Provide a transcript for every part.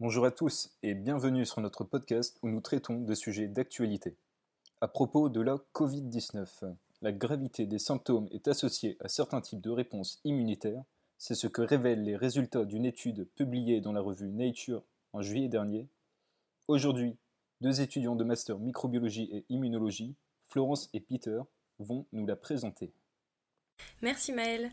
Bonjour à tous et bienvenue sur notre podcast où nous traitons de sujets d'actualité. À propos de la Covid-19, la gravité des symptômes est associée à certains types de réponses immunitaires. C'est ce que révèlent les résultats d'une étude publiée dans la revue Nature en juillet dernier. Aujourd'hui, deux étudiants de master microbiologie et immunologie, Florence et Peter, vont nous la présenter. Merci Maëlle.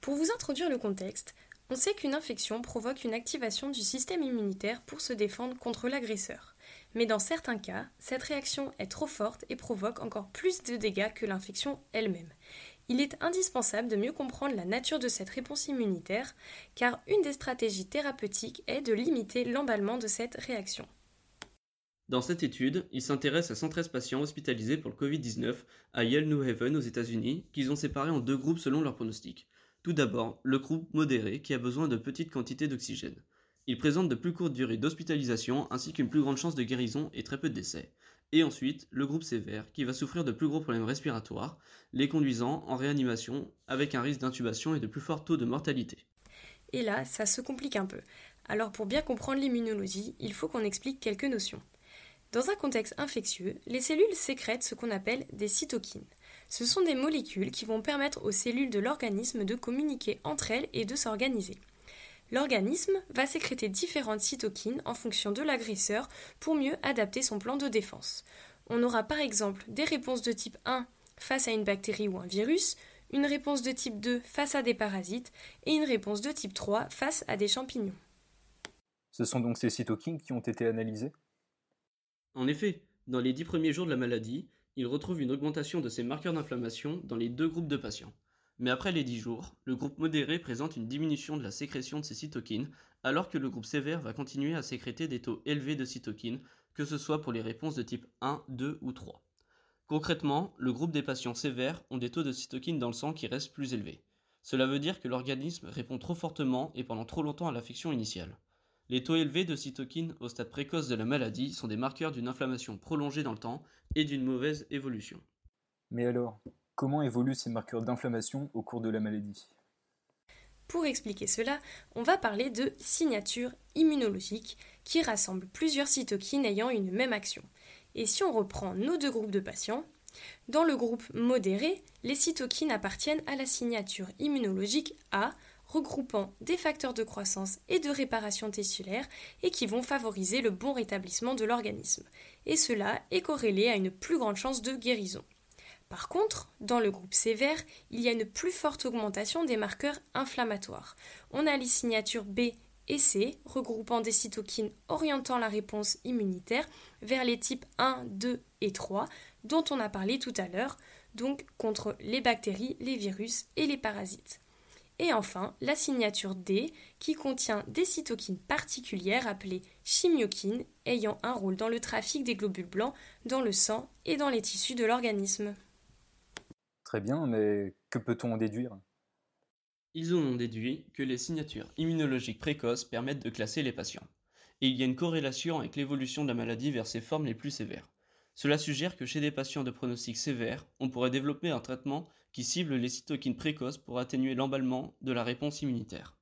Pour vous introduire le contexte, on sait qu'une infection provoque une activation du système immunitaire pour se défendre contre l'agresseur. Mais dans certains cas, cette réaction est trop forte et provoque encore plus de dégâts que l'infection elle-même. Il est indispensable de mieux comprendre la nature de cette réponse immunitaire, car une des stratégies thérapeutiques est de limiter l'emballement de cette réaction. Dans cette étude, ils s'intéressent à 113 patients hospitalisés pour le Covid-19 à Yale New Haven aux États-Unis, qu'ils ont séparés en deux groupes selon leur pronostic. Tout d'abord, le groupe modéré qui a besoin de petites quantités d'oxygène. Il présente de plus courtes durées d'hospitalisation ainsi qu'une plus grande chance de guérison et très peu de décès. Et ensuite, le groupe sévère qui va souffrir de plus gros problèmes respiratoires, les conduisant en réanimation avec un risque d'intubation et de plus fort taux de mortalité. Et là, ça se complique un peu. Alors pour bien comprendre l'immunologie, il faut qu'on explique quelques notions. Dans un contexte infectieux, les cellules sécrètent ce qu'on appelle des cytokines. Ce sont des molécules qui vont permettre aux cellules de l'organisme de communiquer entre elles et de s'organiser. L'organisme va sécréter différentes cytokines en fonction de l'agresseur pour mieux adapter son plan de défense. On aura par exemple des réponses de type 1 face à une bactérie ou un virus, une réponse de type 2 face à des parasites et une réponse de type 3 face à des champignons. Ce sont donc ces cytokines qui ont été analysées? En effet, dans les dix premiers jours de la maladie, il retrouve une augmentation de ces marqueurs d'inflammation dans les deux groupes de patients. Mais après les 10 jours, le groupe modéré présente une diminution de la sécrétion de ces cytokines, alors que le groupe sévère va continuer à sécréter des taux élevés de cytokines, que ce soit pour les réponses de type 1, 2 ou 3. Concrètement, le groupe des patients sévères ont des taux de cytokines dans le sang qui restent plus élevés. Cela veut dire que l'organisme répond trop fortement et pendant trop longtemps à l'affection initiale. Les taux élevés de cytokines au stade précoce de la maladie sont des marqueurs d'une inflammation prolongée dans le temps et d'une mauvaise évolution. Mais alors, comment évoluent ces marqueurs d'inflammation au cours de la maladie? Pour expliquer cela, on va parler de signature immunologique qui rassemble plusieurs cytokines ayant une même action. Et si on reprend nos deux groupes de patients, dans le groupe modéré, les cytokines appartiennent à la signature immunologique A regroupant des facteurs de croissance et de réparation tissulaire et qui vont favoriser le bon rétablissement de l'organisme. Et cela est corrélé à une plus grande chance de guérison. Par contre, dans le groupe sévère, il y a une plus forte augmentation des marqueurs inflammatoires. On a les signatures B et C, regroupant des cytokines orientant la réponse immunitaire vers les types 1, 2 et 3, dont on a parlé tout à l'heure, donc contre les bactéries, les virus et les parasites. Et enfin, la signature D, qui contient des cytokines particulières appelées chimiokines, ayant un rôle dans le trafic des globules blancs dans le sang et dans les tissus de l'organisme. Très bien, mais que peut-on en déduire? Ils ont déduit que les signatures immunologiques précoces permettent de classer les patients. Et il y a une corrélation avec l'évolution de la maladie vers ses formes les plus sévères. Cela suggère que chez des patients de pronostic sévère, on pourrait développer un traitement qui cible les cytokines précoces pour atténuer l'emballement de la réponse immunitaire.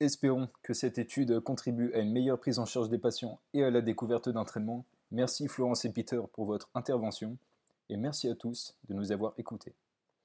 Espérons que cette étude contribue à une meilleure prise en charge des patients et à la découverte d'un traitement. Merci Florence et Peter pour votre intervention et merci à tous de nous avoir écoutés.